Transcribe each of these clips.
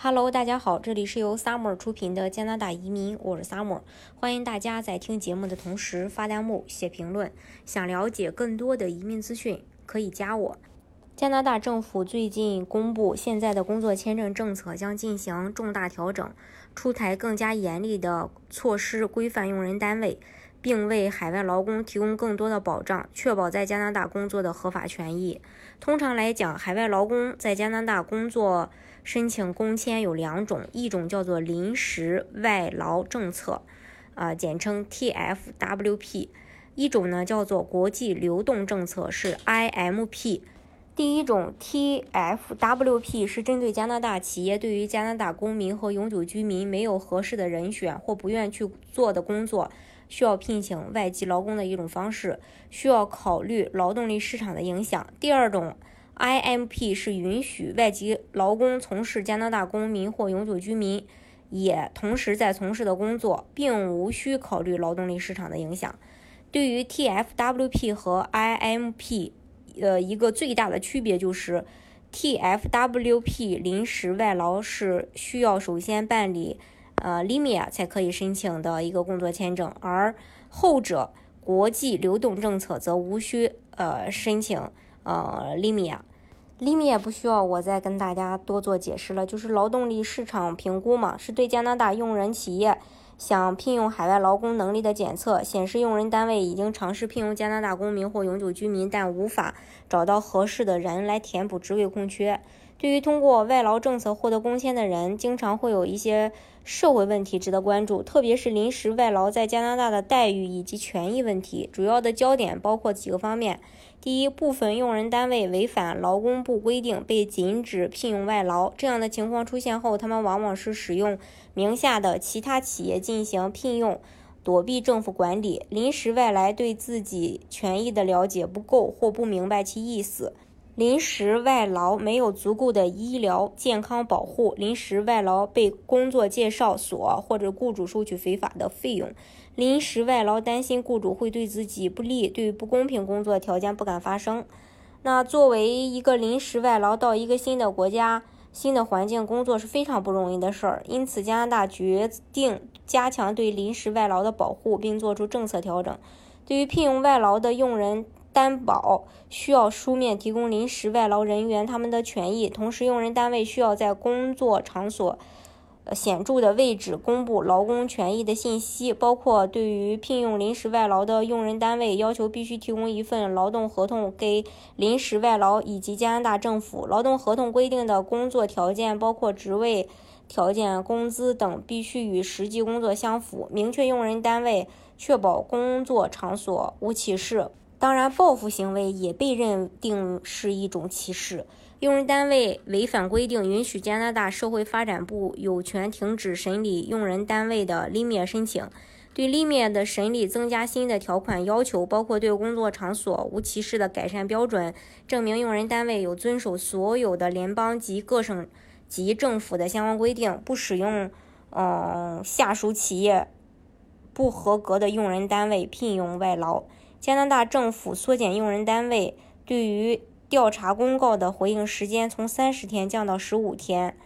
Hello，大家好，这里是由 Summer 出品的加拿大移民，我是 Summer，欢迎大家在听节目的同时发弹幕、写评论。想了解更多的移民资讯，可以加我。加拿大政府最近公布，现在的工作签证政策将进行重大调整，出台更加严厉的措施，规范用人单位。并为海外劳工提供更多的保障，确保在加拿大工作的合法权益。通常来讲，海外劳工在加拿大工作申请工签有两种，一种叫做临时外劳政策，啊，简称 TFWP；一种呢叫做国际流动政策，是 IMP。第一种 TFWP 是针对加拿大企业对于加拿大公民和永久居民没有合适的人选或不愿去做的工作。需要聘请外籍劳工的一种方式，需要考虑劳动力市场的影响。第二种 IMP 是允许外籍劳工从事加拿大公民或永久居民也同时在从事的工作，并无需考虑劳动力市场的影响。对于 TFWP 和 IMP，呃，一个最大的区别就是 TFWP 临时外劳是需要首先办理。呃，Limia 才可以申请的一个工作签证，而后者国际流动政策则无需呃申请呃 Limia。Limia 不需要我再跟大家多做解释了，就是劳动力市场评估嘛，是对加拿大用人企业想聘用海外劳工能力的检测，显示用人单位已经尝试聘用加拿大公民或永久居民，但无法找到合适的人来填补职位空缺。对于通过外劳政策获得工签的人，经常会有一些社会问题值得关注，特别是临时外劳在加拿大的待遇以及权益问题。主要的焦点包括几个方面：第一，部分用人单位违反劳工部规定，被禁止聘用外劳。这样的情况出现后，他们往往是使用名下的其他企业进行聘用，躲避政府管理。临时外来对自己权益的了解不够或不明白其意思。临时外劳没有足够的医疗健康保护，临时外劳被工作介绍所或者雇主收取非法的费用，临时外劳担心雇主会对自己不利，对不公平工作条件不敢发声。那作为一个临时外劳到一个新的国家、新的环境工作是非常不容易的事儿，因此加拿大决定加强对临时外劳的保护，并做出政策调整。对于聘用外劳的用人。担保需要书面提供临时外劳人员他们的权益，同时用人单位需要在工作场所显著的位置公布劳工权益的信息，包括对于聘用临时外劳的用人单位要求必须提供一份劳动合同给临时外劳以及加拿大政府。劳动合同规定的工作条件包括职位条件、工资等必须与实际工作相符，明确用人单位确保工作场所无歧视。当然，报复行为也被认定是一种歧视。用人单位违反规定，允许加拿大社会发展部有权停止审理用人单位的立面申请。对立面的审理增加新的条款要求，包括对工作场所无歧视的改善标准，证明用人单位有遵守所有的联邦及各省级政府的相关规定，不使用嗯下属企业不合格的用人单位聘用外劳。加拿大政府缩减用人单位对于调查公告的回应时间，从三十天降到十五天。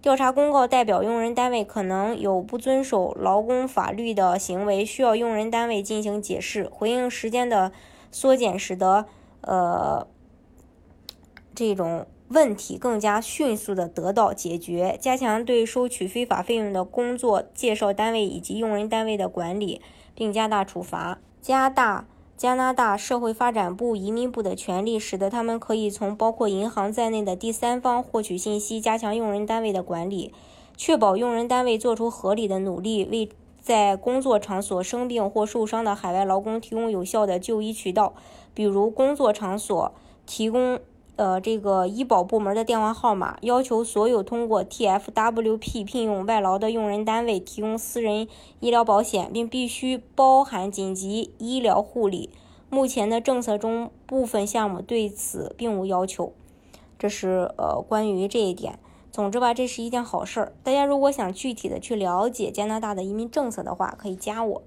调查公告代表用人单位可能有不遵守劳工法律的行为，需要用人单位进行解释。回应时间的缩减，使得呃这种问题更加迅速的得到解决。加强对收取非法费用的工作介绍单位以及用人单位的管理，并加大处罚，加大。加拿大社会发展部、移民部的权利，使得他们可以从包括银行在内的第三方获取信息，加强用人单位的管理，确保用人单位做出合理的努力，为在工作场所生病或受伤的海外劳工提供有效的就医渠道，比如工作场所提供。呃，这个医保部门的电话号码要求所有通过 TFWP 聘用外劳的用人单位提供私人医疗保险，并必须包含紧急医疗护理。目前的政策中部分项目对此并无要求。这是呃关于这一点。总之吧，这是一件好事儿。大家如果想具体的去了解加拿大的移民政策的话，可以加我。